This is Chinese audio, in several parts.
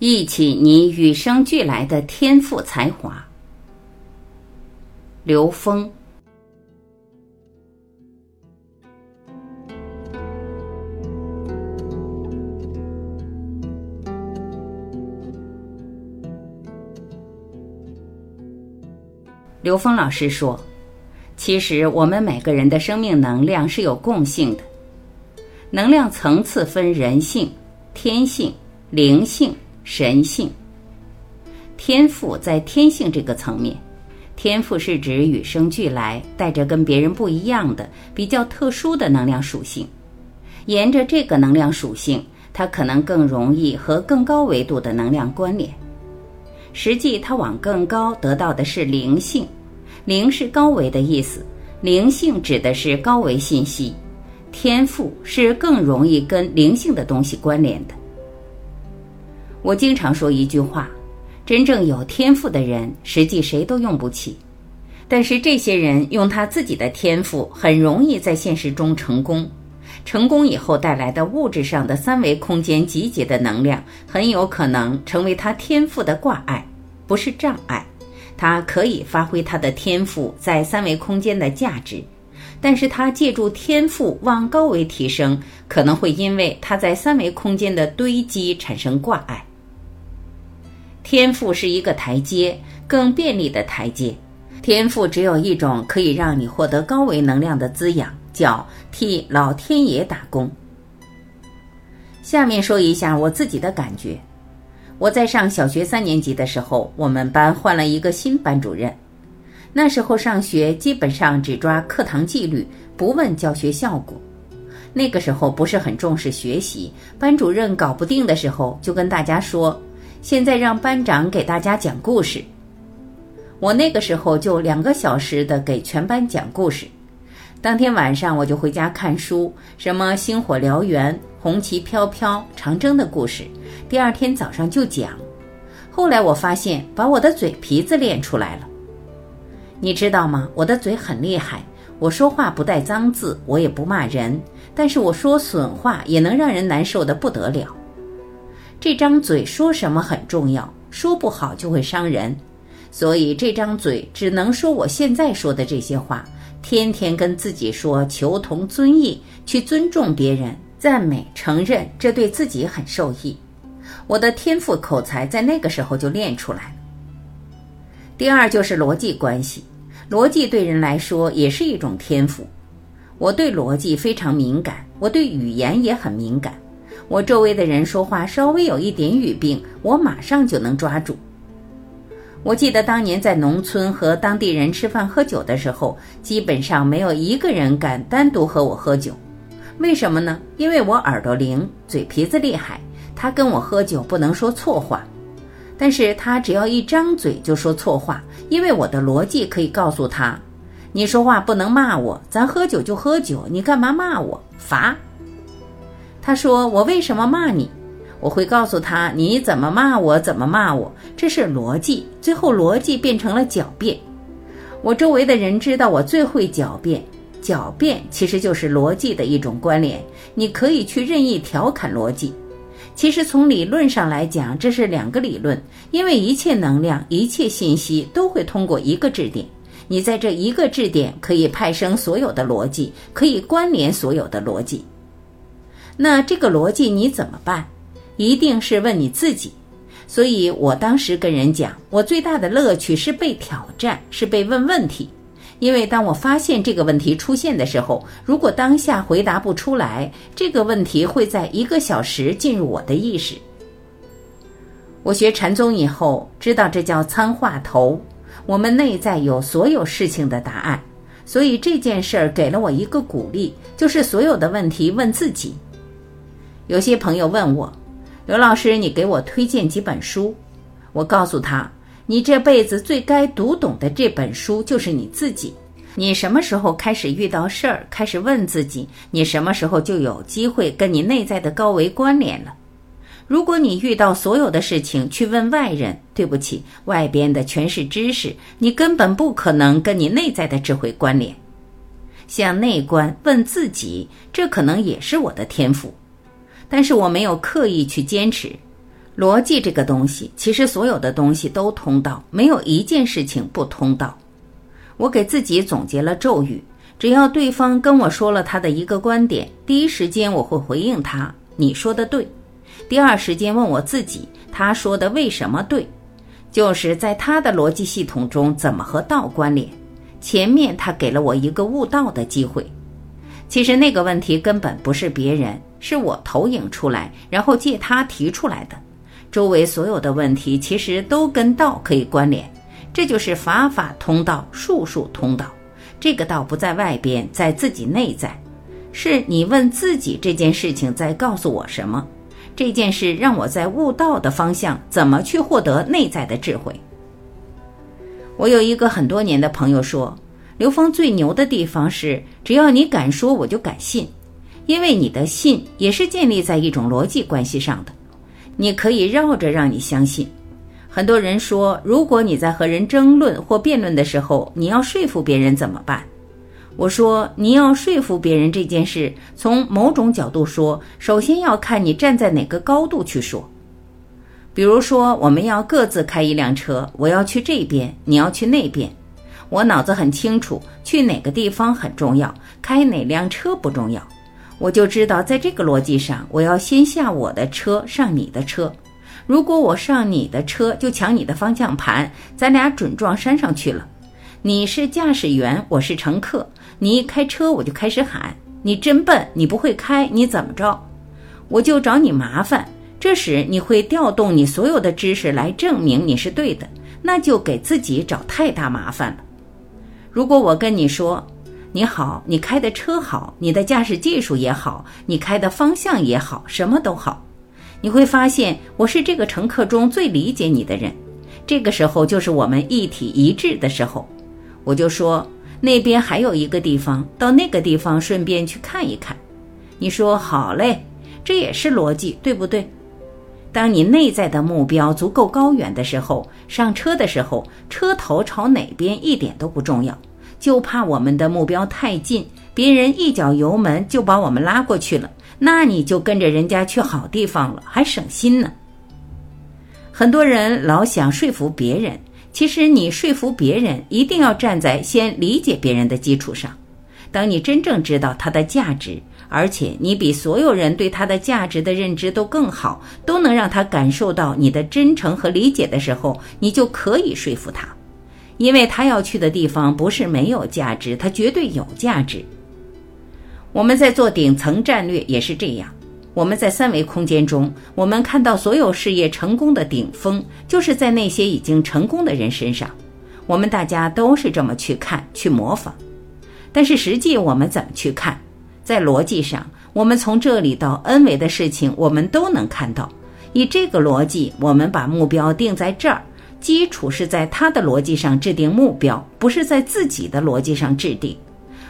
忆起你与生俱来的天赋才华。刘峰。刘峰老师说：“其实我们每个人的生命能量是有共性的，能量层次分人性、天性、灵性。”神性、天赋在天性这个层面，天赋是指与生俱来、带着跟别人不一样的、比较特殊的能量属性。沿着这个能量属性，它可能更容易和更高维度的能量关联。实际，它往更高得到的是灵性，灵是高维的意思，灵性指的是高维信息。天赋是更容易跟灵性的东西关联的。我经常说一句话：真正有天赋的人，实际谁都用不起。但是这些人用他自己的天赋，很容易在现实中成功。成功以后带来的物质上的三维空间集结的能量，很有可能成为他天赋的挂碍，不是障碍。他可以发挥他的天赋在三维空间的价值，但是他借助天赋往高维提升，可能会因为他在三维空间的堆积产生挂碍。天赋是一个台阶，更便利的台阶。天赋只有一种，可以让你获得高维能量的滋养，叫替老天爷打工。下面说一下我自己的感觉。我在上小学三年级的时候，我们班换了一个新班主任。那时候上学基本上只抓课堂纪律，不问教学效果。那个时候不是很重视学习，班主任搞不定的时候，就跟大家说。现在让班长给大家讲故事。我那个时候就两个小时的给全班讲故事。当天晚上我就回家看书，什么星火燎原、红旗飘飘、长征的故事。第二天早上就讲。后来我发现把我的嘴皮子练出来了。你知道吗？我的嘴很厉害，我说话不带脏字，我也不骂人，但是我说损话也能让人难受的不得了。这张嘴说什么很重要，说不好就会伤人，所以这张嘴只能说我现在说的这些话。天天跟自己说求同尊异，去尊重别人，赞美、承认，这对自己很受益。我的天赋口才在那个时候就练出来了。第二就是逻辑关系，逻辑对人来说也是一种天赋。我对逻辑非常敏感，我对语言也很敏感。我周围的人说话稍微有一点语病，我马上就能抓住。我记得当年在农村和当地人吃饭喝酒的时候，基本上没有一个人敢单独和我喝酒。为什么呢？因为我耳朵灵，嘴皮子厉害。他跟我喝酒不能说错话，但是他只要一张嘴就说错话，因为我的逻辑可以告诉他：你说话不能骂我，咱喝酒就喝酒，你干嘛骂我？罚。他说：“我为什么骂你？”我会告诉他：“你怎么骂我，怎么骂我。”这是逻辑。最后，逻辑变成了狡辩。我周围的人知道我最会狡辩，狡辩其实就是逻辑的一种关联。你可以去任意调侃逻辑。其实从理论上来讲，这是两个理论，因为一切能量、一切信息都会通过一个质点。你在这一个质点可以派生所有的逻辑，可以关联所有的逻辑。那这个逻辑你怎么办？一定是问你自己。所以我当时跟人讲，我最大的乐趣是被挑战，是被问问题。因为当我发现这个问题出现的时候，如果当下回答不出来，这个问题会在一个小时进入我的意识。我学禅宗以后，知道这叫参话头。我们内在有所有事情的答案，所以这件事儿给了我一个鼓励，就是所有的问题问自己。有些朋友问我，刘老师，你给我推荐几本书？我告诉他，你这辈子最该读懂的这本书就是你自己。你什么时候开始遇到事儿，开始问自己，你什么时候就有机会跟你内在的高维关联了。如果你遇到所有的事情去问外人，对不起，外边的全是知识，你根本不可能跟你内在的智慧关联。向内观问自己，这可能也是我的天赋。但是我没有刻意去坚持，逻辑这个东西，其实所有的东西都通道，没有一件事情不通道。我给自己总结了咒语：只要对方跟我说了他的一个观点，第一时间我会回应他：“你说的对。”第二时间问我自己：“他说的为什么对？”就是在他的逻辑系统中怎么和道关联？前面他给了我一个悟道的机会。其实那个问题根本不是别人，是我投影出来，然后借他提出来的。周围所有的问题其实都跟道可以关联。这就是法法通道，术术通道。这个道不在外边，在自己内在。是你问自己这件事情在告诉我什么？这件事让我在悟道的方向怎么去获得内在的智慧？我有一个很多年的朋友说，刘峰最牛的地方是，只要你敢说，我就敢信，因为你的信也是建立在一种逻辑关系上的。你可以绕着让你相信。很多人说，如果你在和人争论或辩论的时候，你要说服别人怎么办？我说，你要说服别人这件事，从某种角度说，首先要看你站在哪个高度去说。比如说，我们要各自开一辆车，我要去这边，你要去那边。我脑子很清楚，去哪个地方很重要，开哪辆车不重要。我就知道，在这个逻辑上，我要先下我的车，上你的车。如果我上你的车就抢你的方向盘，咱俩准撞山上去了。你是驾驶员，我是乘客。你一开车我就开始喊：“你真笨，你不会开，你怎么着？”我就找你麻烦。这时你会调动你所有的知识来证明你是对的，那就给自己找太大麻烦了。如果我跟你说：“你好，你开的车好，你的驾驶技术也好，你开的方向也好，什么都好。”你会发现，我是这个乘客中最理解你的人。这个时候就是我们一体一致的时候。我就说那边还有一个地方，到那个地方顺便去看一看。你说好嘞，这也是逻辑，对不对？当你内在的目标足够高远的时候，上车的时候，车头朝哪边一点都不重要，就怕我们的目标太近，别人一脚油门就把我们拉过去了。那你就跟着人家去好地方了，还省心呢。很多人老想说服别人，其实你说服别人一定要站在先理解别人的基础上。当你真正知道他的价值，而且你比所有人对他的价值的认知都更好，都能让他感受到你的真诚和理解的时候，你就可以说服他，因为他要去的地方不是没有价值，他绝对有价值。我们在做顶层战略也是这样。我们在三维空间中，我们看到所有事业成功的顶峰，就是在那些已经成功的人身上。我们大家都是这么去看、去模仿。但是实际我们怎么去看？在逻辑上，我们从这里到 N 维的事情，我们都能看到。以这个逻辑，我们把目标定在这儿，基础是在他的逻辑上制定目标，不是在自己的逻辑上制定。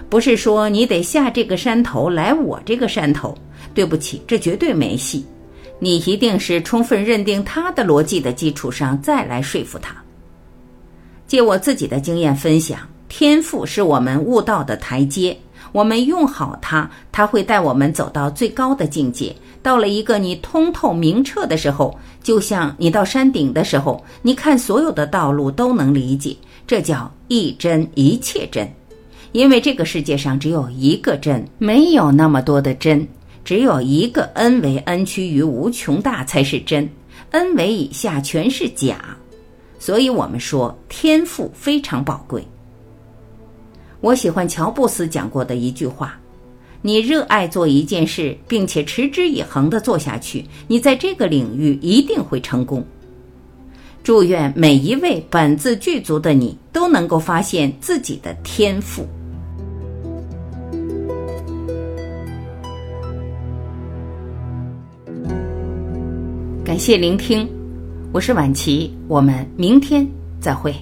不是说你得下这个山头来我这个山头，对不起，这绝对没戏。你一定是充分认定他的逻辑的基础上再来说服他。借我自己的经验分享，天赋是我们悟道的台阶，我们用好它，它会带我们走到最高的境界。到了一个你通透明澈的时候，就像你到山顶的时候，你看所有的道路都能理解，这叫一真一切真。因为这个世界上只有一个真，没有那么多的真，只有一个 n 为 n 趋于无穷大才是真，n 为以下全是假。所以我们说天赋非常宝贵。我喜欢乔布斯讲过的一句话：你热爱做一件事，并且持之以恒的做下去，你在这个领域一定会成功。祝愿每一位本自具足的你都能够发现自己的天赋。感谢聆听，我是晚琪，我们明天再会。